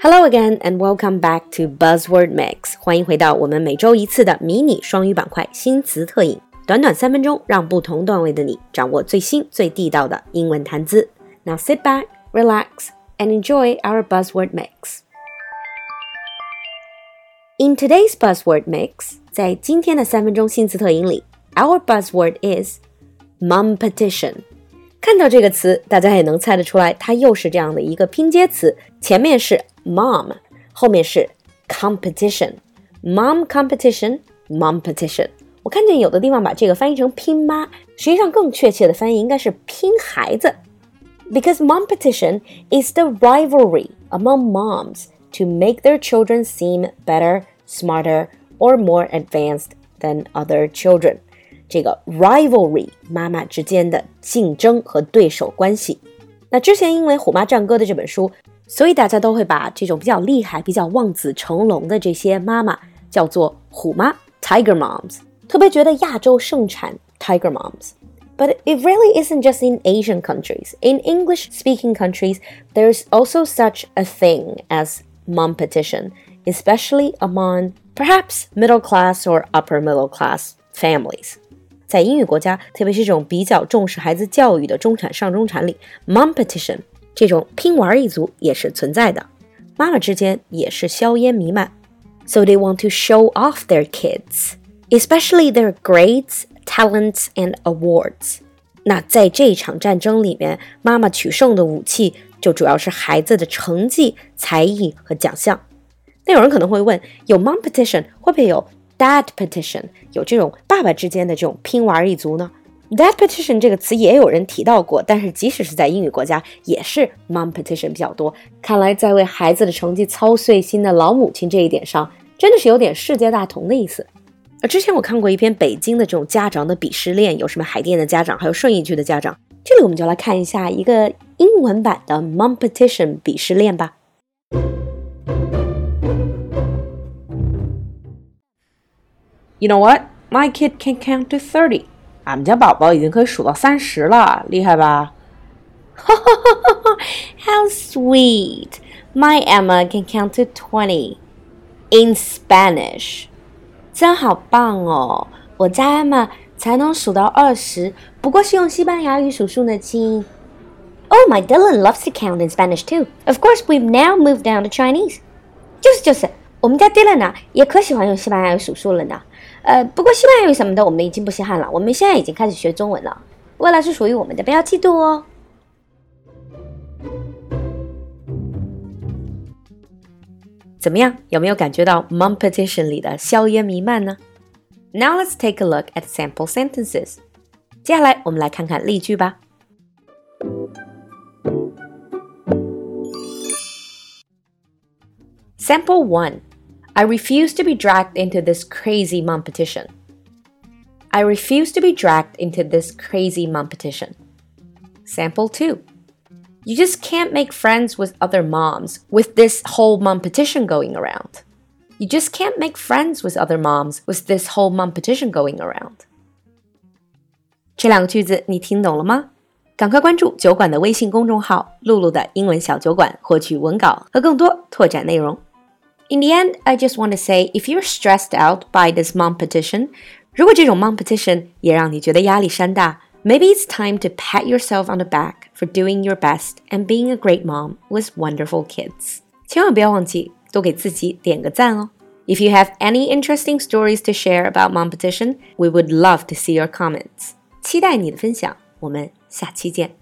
Hello again and welcome back to Buzzword Mix。欢迎回到我们每周一次的迷你双语板块新词特饮，短短三分钟，让不同段位的你掌握最新最地道的英文谈资。Now sit back, relax, and enjoy our Buzzword Mix. In today's Buzzword Mix，在今天的三分钟新词特饮里，our buzzword is mom petition。看到这个词，大家也能猜得出来，它又是这样的一个拼接词，前面是 mom，后面是 competition，mom competition，mom petition。我看见有的地方把这个翻译成拼妈，实际上更确切的翻译应该是拼孩子，because mom petition is the rivalry among moms to make their children seem better smarter, or more advanced than other children。 这个 rivalry 妈妈之间的竞争和对手关系。那之前因为《虎妈战歌》的这本书，所以大家都会把这种比较厉害、比较望子成龙的这些妈妈叫做虎妈 （tiger moms），特别觉得亚洲盛产 tiger moms。But it really isn't just in Asian countries. In English speaking countries, there's also such a thing as mumpetition, especially among perhaps middle class or upper middle class families. 在英语国家，特别是这种比较重视孩子教育的中产、上中产里，mom petition 这种拼玩一族也是存在的。妈妈之间也是硝烟弥漫，so they want to show off their kids, especially their grades, talents and awards. 那在这场战争里面，妈妈取胜的武器就主要是孩子的成绩、才艺和奖项。那有人可能会问，有 mom petition 会不会有 dad petition？有这种爸爸之间的这种拼玩一族呢？dad petition 这个词也有人提到过，但是即使是在英语国家，也是 mom petition 比较多。看来在为孩子的成绩操碎心的老母亲这一点上，真的是有点世界大同的意思。而之前我看过一篇北京的这种家长的鄙视链，有什么海淀的家长，还有顺义区的家长。这里我们就来看一下一个英文版的 mom petition 鄙视链吧。You know what? My kid can count to thirty. 俺们家宝宝已经可以数到三十了，厉害吧？How sweet! My Emma can count to twenty in Spanish. 真好棒哦！我家 Emma 才能数到二十，不过是用西班牙语数数呢，亲。Oh, my Dylan loves to count in Spanish too. Of course, we've now moved down to Chinese. 就是就是， 我们家 Dylan，也可喜欢用西班牙语数数了呢。呃，不过西班牙语什么的我们已经不稀罕了，我们现在已经开始学中文了。未来是属于我们的，不要嫉妒哦。怎么样？有没有感觉到 mom petition 里的硝烟弥漫呢？Now let's take a look at sample sentences。接下来我们来看看例句吧。Sample 1 I refuse to be dragged into this crazy mumpetition. I refuse to be dragged into this crazy mumpetition. Sample 2 You just can't make friends with other moms with this whole mumpetition going around. You just can't make friends with other moms with this whole mumpetition going around. 这两个句子你听懂了吗？赶快关注酒馆的微信公众号“露露的英文小酒馆”，获取文稿和更多拓展内容。in the end, I just want to say, if you're stressed out by this mumpetition，如果这种 mumpetition 也让你觉得压力山大，maybe it's time to pat yourself on the back for doing your best and being a great mom with wonderful kids。千万不要忘记多给自己点个赞哦。If you have any interesting stories to share about mumpetition, we would love to see your comments。期待你的分享，我们下期见。